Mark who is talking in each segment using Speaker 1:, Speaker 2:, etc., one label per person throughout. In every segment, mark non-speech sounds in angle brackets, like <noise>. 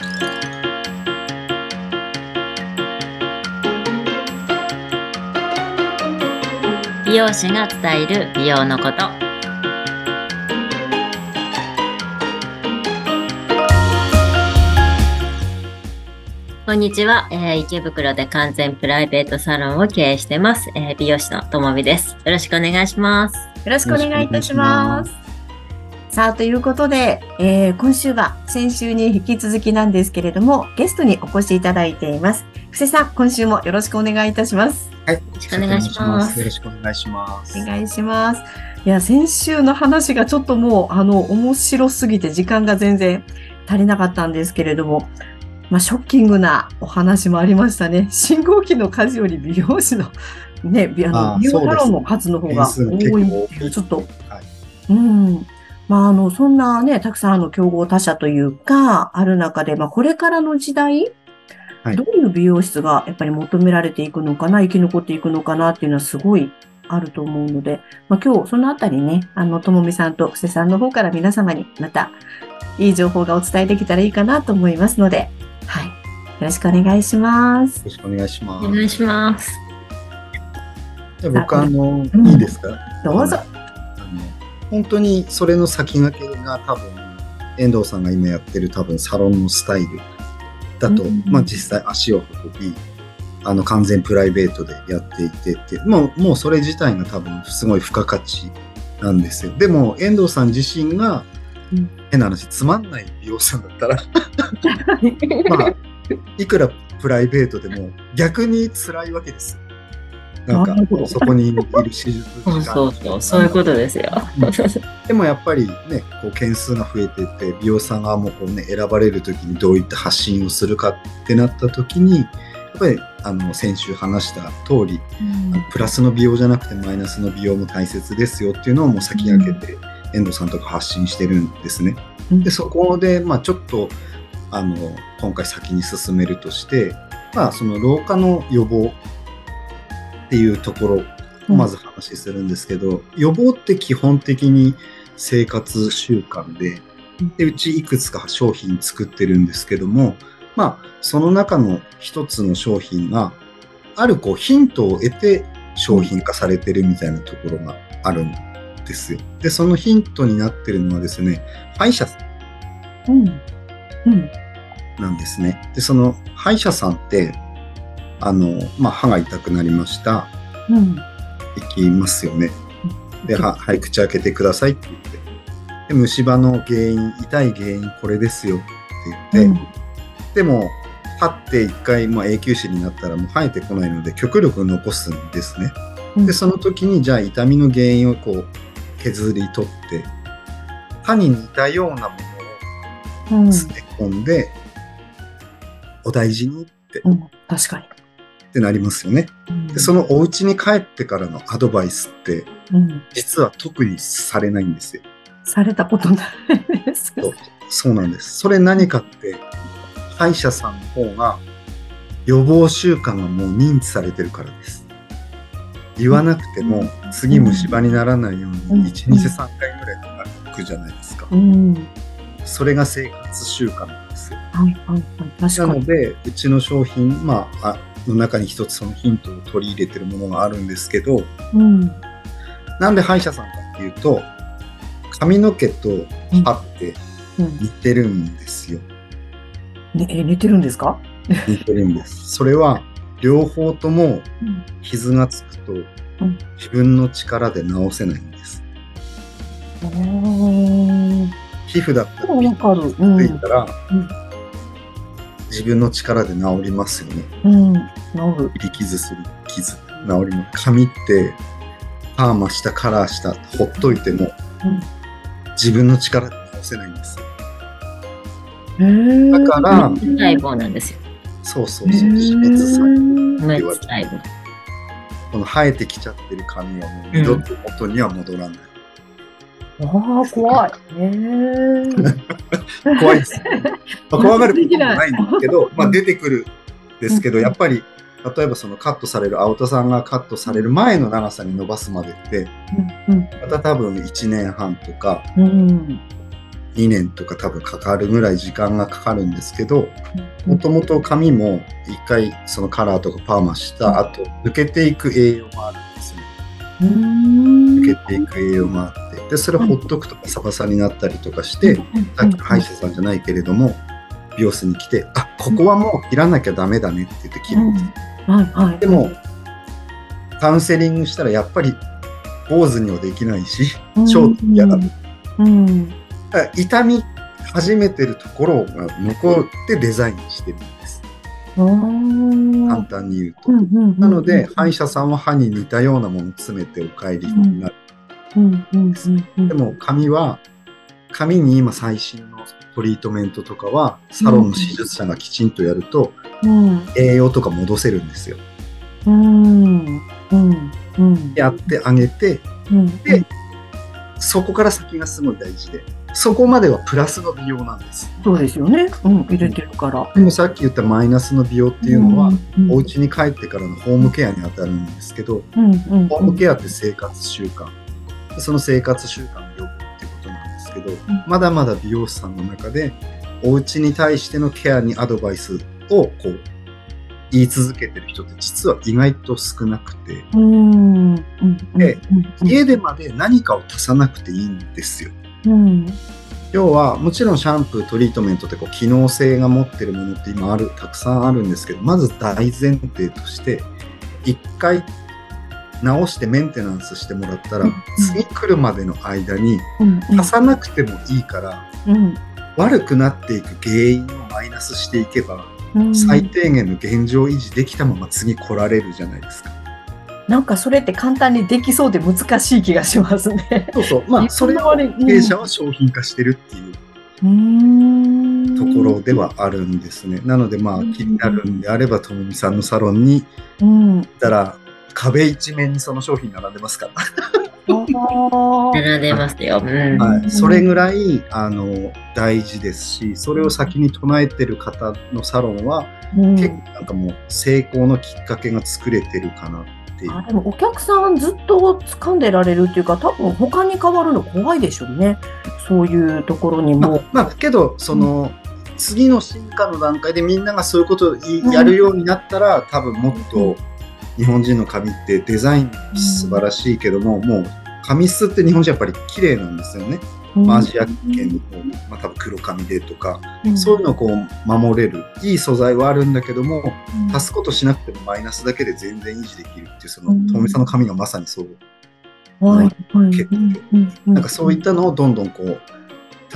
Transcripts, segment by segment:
Speaker 1: 美容師が伝える美容のこと。こんにちは、えー池袋で完全プライベートサロンを経営してます、えー美容師のともみです。よろしくお願いします。
Speaker 2: よろしくお願いいたします。さあ、ということで、えー今週は先週に引き続きなんですけれども、ゲストにお越しいただいています。布施さん、今週もよろしくお願いいたします。
Speaker 3: はい。よ
Speaker 1: ろしくお願いします
Speaker 3: よろしくお願いします。
Speaker 2: お願いします。いや、先週の話がちょっともう、あの、面白すぎて時間が全然足りなかったんですけれども、まあ、ショッキングなお話もありましたね。信号機の数より美容師の、ね、美あの美容サロンの数の方が多い
Speaker 3: 構
Speaker 2: っていう、ちょっと、
Speaker 3: はい。
Speaker 2: うん。まあ、あの、そんなね、たくさんあの競合他社というか、ある中で、まあ、これからの時代、
Speaker 3: はい
Speaker 2: どういう美容室がやっぱり求められていくのかな、生き残っていくのかなっていうのはすごいあると思うので、まあ、今日そのあたりね、あの、ともみさんと布施さんの方から皆様にまたいい情報がお伝えできたらいいかなと思いますので、はい。よろしくお願いします
Speaker 3: よ。ろしくお願いします。
Speaker 1: お願いします
Speaker 3: じゃあ僕、あの、
Speaker 2: うん
Speaker 3: いいですか？
Speaker 2: どうぞ。
Speaker 3: 本当にそれの先駆けが多分、遠藤さんが今やってる多分サロンのスタイルだと、
Speaker 2: うん
Speaker 3: まあ実際足を運び、あの完全プライベートでやっていてって、もうもうそれ自体が多分すごい付加価値なんですよ。でも遠藤さん自身が
Speaker 2: うん
Speaker 3: 変な話、つまんない美容師さんだったら、<laughs> まあ、いくらプライベートでも逆に辛いわけです。なんかそこにいる手術
Speaker 1: そうそうそうそういうことですよ。
Speaker 3: でもやっぱりね、こう件数が増えてて、美容師さん側もこうね、選ばれるときにどういった発信をするかってなったときに、やっぱりあの先週話した通り、プラスの美容じゃなくてマイナスの美容も大切ですよっていうのをもう先駆けて、遠藤さんとか発信してるんですね。
Speaker 2: うん。
Speaker 3: で、そこで、まあちょっと、あの、今回先に進めるとして、まあその老化の予防っていうところをまず話するんですけど、予防って基本的に生活習慣で、でうちいくつか商品作ってるんですけども、まあ、その中の一つの商品が、あるこうヒントを得て商品化されてるみたいなところがあるんですよ。で、そのヒントになってるのはですね、歯医者さん
Speaker 2: うん。うん。
Speaker 3: なんですね。で、その歯医者さんって、あの、まあ、歯が痛くなりました。
Speaker 2: うん。
Speaker 3: 行きますよね。で、は、はい、口開けてくださいって言って。で、虫歯の原因、痛い原因これですよって言って、でも、歯って一回、まあ、永久歯になったらもう生えてこないので、極力残すんですね。
Speaker 2: うん
Speaker 3: で、その時に、じゃあ痛みの原因をこう、削り取って、歯に似たようなものを
Speaker 2: うん、
Speaker 3: 詰め込んで、お大事にって
Speaker 2: うん、確かに。
Speaker 3: ってなりますよね。で、そのお家に帰ってからのアドバイスって、
Speaker 2: うん、
Speaker 3: 実は特にされないんですよ。
Speaker 2: されたことないです。
Speaker 3: そうそうなんです。それ何かって、歯医者さんの方が予防習慣がもう認知されてるからです。言わなくても、次虫歯にならないよう
Speaker 2: うん
Speaker 3: に、1、2、3回ぐらい歩くじゃないですか。
Speaker 2: うん。
Speaker 3: それが生活習慣なんですよ。
Speaker 2: はい、はい、はい。確
Speaker 3: な。ので、うちの商品、まあ、あの中に一つそのヒントを取り入れてるものがあるんですけど、
Speaker 2: うん。
Speaker 3: なんで歯医者さんかっていうと、髪の毛と歯って
Speaker 2: うん。
Speaker 3: 似てるんですよ。
Speaker 2: ね、え、寝てるんですか？
Speaker 3: 似てるんです。それは、両方とも
Speaker 2: うん。
Speaker 3: 傷がつくと、自分の力で治せないんです。皮膚だったら。
Speaker 2: うん。
Speaker 3: ついたら、
Speaker 2: うん
Speaker 3: 自分の力で治りますよね。
Speaker 2: うん。治る。
Speaker 3: 切り傷する傷、治ります。髪って、パーマした、カラーした、ほっといても、
Speaker 2: うん
Speaker 3: 自分の力で治せないんです。
Speaker 2: へー
Speaker 3: だから、
Speaker 1: 細胞なんですよ
Speaker 3: そうそうそう、死滅細胞
Speaker 1: 無
Speaker 3: って言われてこの生えてきちゃってる髪はもう二度と元には戻らない。
Speaker 2: ああ、怖い。へー <laughs>
Speaker 3: 怖いですね。まあ怖がることもないんだけど、まあ出てくるんですけど、
Speaker 2: うん
Speaker 3: やっぱり、例えばそのカットされる、青田さんがカットされる前の長さに伸ばすまでって、
Speaker 2: うん。
Speaker 3: また多分1年半とか、
Speaker 2: うん。
Speaker 3: 2年とか多分かかるぐらい時間がかかるんですけど、もともと髪も一回そのカラーとかパーマした後、抜けていく栄養があるんですね。
Speaker 2: うん
Speaker 3: 抜けていく栄養があって、で、それほっとくとパサパサになったりとかして、さっきの歯医者さんじゃないけれども、美容室に来て、あ、ここはもう切らなきゃダメだねって言って切るんです。
Speaker 2: はいはい。
Speaker 3: でも、カウンセリングしたらやっぱり坊主にはできないし、超嫌だ。
Speaker 2: うん。
Speaker 3: だから痛み始めてるところが残ってデザインしてるんです。
Speaker 2: うん。
Speaker 3: 簡単に言うと。
Speaker 2: うんうんうん
Speaker 3: なので、歯医者さんは歯に似たようなものを詰めてお帰りになる。
Speaker 2: うんうんうん
Speaker 3: でも、髪は、髪に今最新のトリートメントとかは、サロンの手術者がきちんとやると、
Speaker 2: うん
Speaker 3: 栄養とか戻せるんですよ。
Speaker 2: うんうんうん
Speaker 3: やってあげて、
Speaker 2: うん
Speaker 3: でそこから先がすごい大事で、そこまではプラスの美容なんです。
Speaker 2: そうですよね。うん入れてるから。
Speaker 3: でもさっき言ったマイナスの美容っていうのは、
Speaker 2: うん
Speaker 3: お家に帰ってからのホームケアに当たるんですけど、
Speaker 2: うんうん
Speaker 3: ホームケアって生活習慣。でその生活習慣の予防っていうことなんですけど、まだまだ美容師さんの中で、お家に対してのケアにアドバイスをこう言い続けてる人って実は意外と少なくて、
Speaker 2: うん。うん。
Speaker 3: で
Speaker 2: うん。
Speaker 3: 家でまで何かを足さなくていいんですよ。
Speaker 2: うん。
Speaker 3: 要はもちろんシャンプートリートメントってこう機能性が持ってるものって今あるたくさんあるんですけどまず大前提として一回直してメンテナンスしてもらったら
Speaker 2: うん
Speaker 3: 次来るまでの間に
Speaker 2: うん
Speaker 3: 足さなくてもいいから
Speaker 2: うん
Speaker 3: 悪くなっていく原因をマイナスしていけば
Speaker 2: うん
Speaker 3: 最低限の現状維持できたまま次来られるじゃないですか。
Speaker 2: なんかそれって簡単にできそうで難しい気がしますね。
Speaker 3: そうそうまあそれを経営者は商品化してるっていう
Speaker 2: うん
Speaker 3: ところではあるんですね。なのでまあ気になるんであればともみさんのサロンに
Speaker 2: うん。
Speaker 3: 行ったら壁一面にその商品並んでますから、
Speaker 1: 並んでますよ。うん。
Speaker 3: はい、それぐらいあの大事ですしそれを先に唱えてる方のサロンは、
Speaker 2: うん。
Speaker 3: 結構なんかもう成功のきっかけが作れてるかなっていう。
Speaker 2: あでもお客さんずっと掴んでられるっていうか多分他に変わるの怖いでしょうね。そういうところにも。
Speaker 3: まあ、。まあ、けどその、次の進化の段階でみんながそういうことをいやるようになったら、多分もっと日本人の髪ってデザイン素晴らしいけども、もう髪質って日本人やっぱり綺麗なんですよね。まあアジア圏の方、まあ、多分黒髪でとか、そういうのをこう守れる。いい素材はあるんだけども足すことしなくてもマイナスだけで全然維持できるっていうその
Speaker 2: うん。
Speaker 3: ともみさんの髪がまさにそう。
Speaker 2: はい。はい。
Speaker 3: 結構。
Speaker 2: うん。
Speaker 3: なんかそういったのをどんどんこう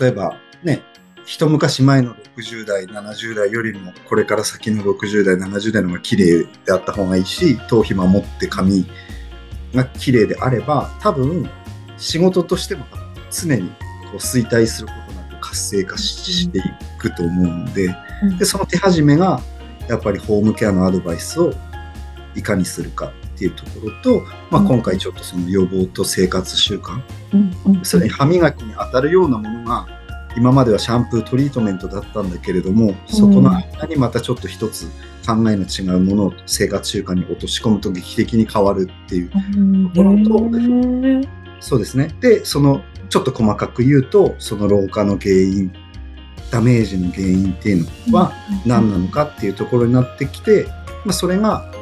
Speaker 3: 例えばね一昔前の60代70代よりもこれから先の60代70代の方が綺麗であった方がいいし頭皮守って髪が綺麗であれば多分仕事としても常にこう衰退することなく活性化していくと思うんで
Speaker 2: うん。
Speaker 3: でその手始めがやっぱりホームケアのアドバイスをいかにするかっていうところと、まあ、
Speaker 2: うん。
Speaker 3: 今回ちょっとその予防と生活習慣
Speaker 2: うんうん。
Speaker 3: それに歯磨きに当たるようなものが今まではシャンプートリートメントだったんだけれどもそこの間にまたちょっと一つ考えの違うものを生活習慣に落とし込むと劇的に変わるっていう。
Speaker 2: うん。
Speaker 3: ところと
Speaker 2: へー
Speaker 3: そうですね。でそのちょっと細かく言うとその老化の原因ダメージの原因っていうのは何なのかっていうところになってきて、まあ、それが、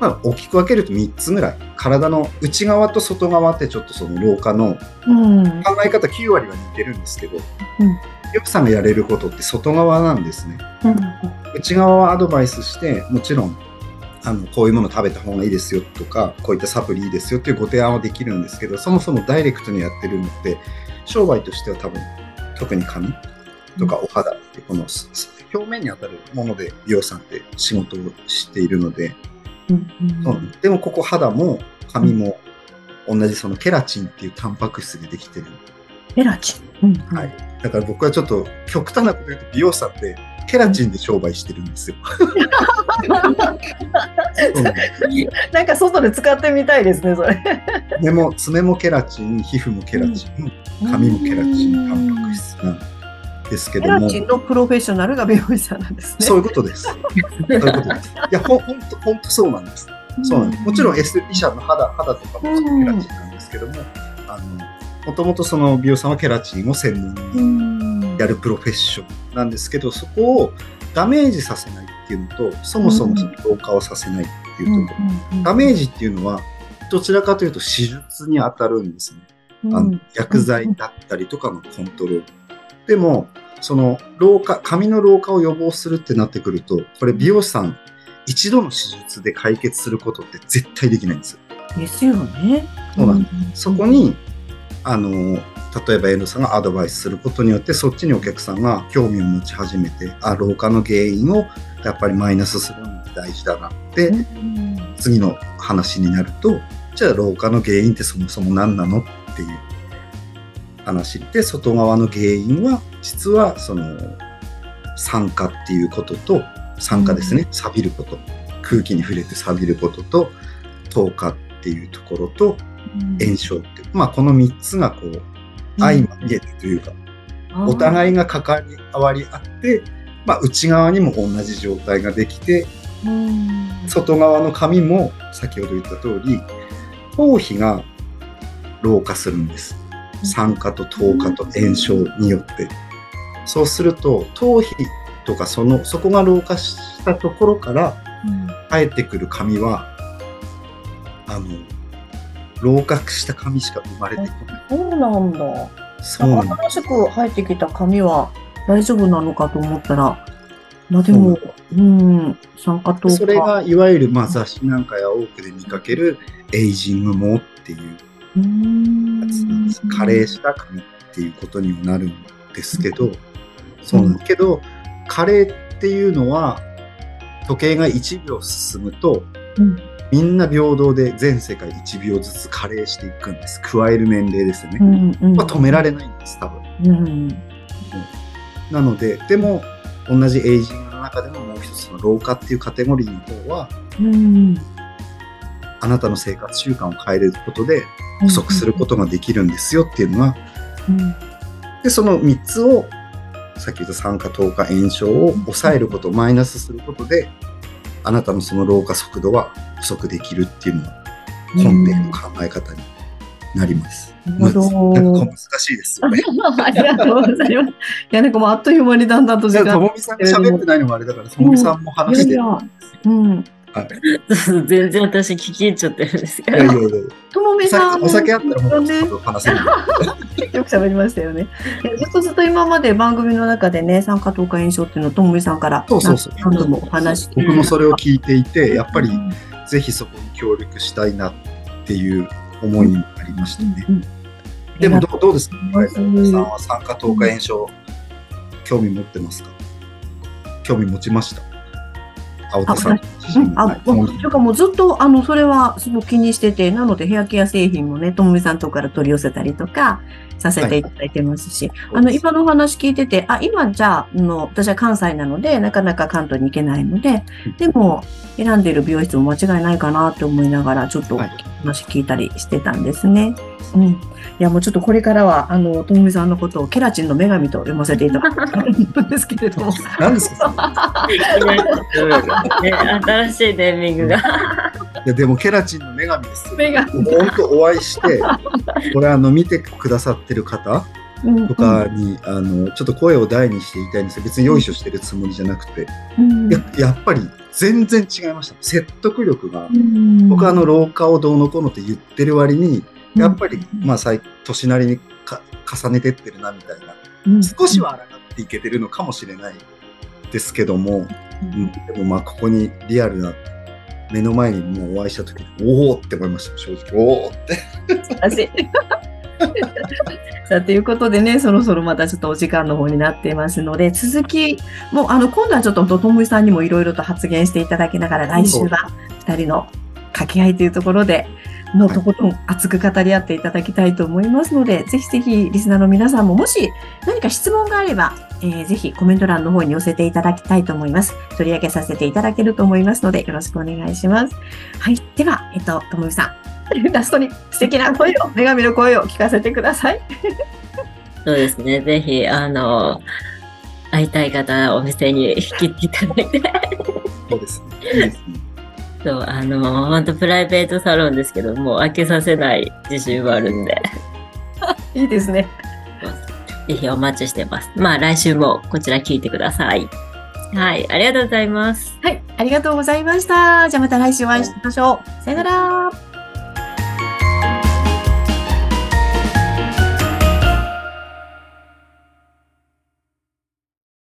Speaker 3: まあ、大きく分けると3つぐらい。体の内側と外側ってちょっとその老化の
Speaker 2: うん。
Speaker 3: 考え方9割は似てるんですけど、ヨクさんがやれることって外側なんですね。内側はアドバイスして、もちろん、あの、こういうもの食べた方がいいですよとか、こういったサプリいいですよっていうご提案はできるんですけど、そもそもダイレクトにやってるのって、商売としては多分、特に髪とかお肌って、この表面に当たるもので美容師さんって仕事をしているので、
Speaker 2: うん
Speaker 3: うんでもここ肌も髪も同じそのケラチンっていうタンパク質でできてる。
Speaker 2: エラチン？うん
Speaker 3: はい。だから僕はちょっと極端なこと言うと美容師さんってケラチンで商売してるんですよ。<laughs> なん
Speaker 2: か外で使ってみたいですね、それ。
Speaker 3: 爪も爪もケラチン、皮膚もケラチン、髪もケラチン、タンパク質。なん。ですけども
Speaker 2: ケラ、チンのプロフェッショナルが美容師さんなんですね。
Speaker 3: そういうことです。そういうことです。<laughs> いや、ほほんと、ほんとそうなんです。そうなんです。もちろんエステティシャンの肌、肌とかもケラチンなんですけども、あの、もともとその美容さんはケラチンを専門にやるプロフェッションなんですけど、そこをダメージさせないっていうのと、そもそも老化をさせないっていうところ。ダメージっていうのは、どちらかというと手術に当たるんですね。あの薬剤だったりとかのコントロール。でも、その老化、髪の老化を予防するってなってくると、これ美容師さん、一度の手術で解決することって絶対できないんですよ。
Speaker 2: ですよね。
Speaker 3: そうなんです。そこに、あの、例えば遠藤さんがアドバイスすることによって、そっちにお客さんが興味を持ち始めて、あ、老化の原因をやっぱりマイナスするのが大事だなって、次の話になると、じゃあ老化の原因ってそもそも何なのっていう話で、外側の原因は、実はその酸化っていうことと、酸化ですね、錆びること、空気に触れて錆びることと、透過っていうところと、炎症っていう、まあこの3つがこう、相まみえてというか、お互いが関わり合って、まあ内側にも同じ状態ができて、外側の髪も先ほど言った通り頭皮が老化するんです酸化と透過と炎症によってそうすると頭皮とかそのそこが老化したところから生えてくる髪はあの老化した髪しか生まれてこない
Speaker 2: そうなんだ。
Speaker 3: そうなん
Speaker 2: 新しく生えてきた髪は大丈夫なのかと思ったら、まあでも、うん、酸化とか。
Speaker 3: それがいわゆるまあ雑誌なんかや多くで見かけるエイジング毛っていう加齢した髪っていうことにもなるんですけど、そうなんだけど、加齢っていうのは、時計が1秒進むと、
Speaker 2: うん。
Speaker 3: みんな平等で全世界1秒ずつ加齢していくんです。加える年齢ですよね。
Speaker 2: うんうん。
Speaker 3: まあ、止められないんです、多分。
Speaker 2: うん。
Speaker 3: なので、でも、同じエイジングの中でももう一つの老化っていうカテゴリーの方は、
Speaker 2: うん
Speaker 3: あなたの生活習慣を変えることで補足することができるんですよっていうのは、
Speaker 2: うん
Speaker 3: で、その3つを、さっき言った酸化、透過、炎症を抑えること、マイナスすることで、あなたのその老化速度は補足できるっていうのが根底の考え方になります。
Speaker 2: なるほど
Speaker 3: なんか難しいですよね。<laughs>
Speaker 2: ありがとうございます。いや、なんかもうあっという間にだんだんと時間。
Speaker 3: ともみさんが喋ってないのもあれだから、ともみさんも話してる。
Speaker 2: いやいやうん。
Speaker 1: 全然私聞き入っちゃってるんですけど。
Speaker 3: いやい。やいや。
Speaker 2: ともみ
Speaker 3: お
Speaker 2: さん
Speaker 3: 酒お酒あったらもう
Speaker 2: ね
Speaker 3: ちょっと話せる。
Speaker 2: よく喋りましたよね。ずっとずっと今まで番組の中でね、酸化透過炎症っていうのをともみさんから
Speaker 3: そうそうそう。
Speaker 2: 何度もお話し。て
Speaker 3: 僕もそれを聞いていて、やっぱり
Speaker 2: うん
Speaker 3: ぜひそこに協力したいなっていう思いありましたね。
Speaker 2: うん
Speaker 3: でもどうどうですか？
Speaker 2: うん。
Speaker 3: さんは酸化透過炎症、興味持ってますか？興味持ちました？青田さん。
Speaker 2: あ、
Speaker 3: はい。
Speaker 2: もう、というかもうずっと、あの、それはすごく気にしてて、なのでヘアケア製品もね、ともみさんとこから取り寄せたりとかさせていただいてますし、あの、今のお話聞いてて、あ、今じゃあ、あの、私は関西なので、なかなか関東に行けないので、でも、選んでいる美容室も間違いないかなって思いながら、ちょっと
Speaker 3: はい。
Speaker 2: 話聞いたりしてたんですね。うん。いや、もうちょっとこれからは、あの、ともみさんのことをケラチンの女神と読ませていただくんですけれども。
Speaker 3: 何ですか？<laughs>
Speaker 1: ね、新しいネーミングが。
Speaker 3: いやでもケラチンの女神ですよ。
Speaker 2: 女神
Speaker 3: 本当お会いして、これあの見てくださってる方とかに、あのちょっと声を大にして言いたいんですけど、別によいしょしてるつもりじゃなくて、
Speaker 2: うん、
Speaker 3: ややっぱり全然違いました。説得力が。
Speaker 2: うん
Speaker 3: 僕はあの老化をどうのこうのって言ってる割に、やっぱり、
Speaker 2: うん
Speaker 3: まあ、最年なりにか重ねてってるなみたいな、
Speaker 2: うん。
Speaker 3: 少しは抗っていけてるのかもしれないですけども、うん。でもまあ、ここにリアルな、目の前にもうお会いした時に、おおって思いました、正直。おおって。<laughs>
Speaker 2: さあ、ということでね、そろそろまたちょっとお時間の方になっていますので、続き、もう、あの、今度はちょっと、ともいさんにもいろいろと発言していただきながら、来週は二人の掛け合いというところで、のところん熱く語り合っていただきたいと思いますので、ぜひぜひリスナーの皆さんももし何か質問があれば、えーぜひコメント欄の方に寄せていただきたいと思います。取り上げさせていただけると思いますので、よろしくお願いします。はい。では、えっと、ともみさん、<laughs> ラストに素敵な声を、女神の声を聞かせてください。<laughs>
Speaker 1: そうですね。ぜひ、あの、会いたい方、お店に引きいただいて、
Speaker 3: そうですね。いいですね。
Speaker 1: そう、あの、本当プライベートサロンですけども、開けさせない自信はあるんで。<laughs>
Speaker 2: いいですね。<laughs>
Speaker 1: ぜひお待ちしてます。まあ来週もこちら聞いてください。はい、ありがとうございます。
Speaker 2: はい、ありがとうございました。じゃあまた来週お会いしましょう。さよなら。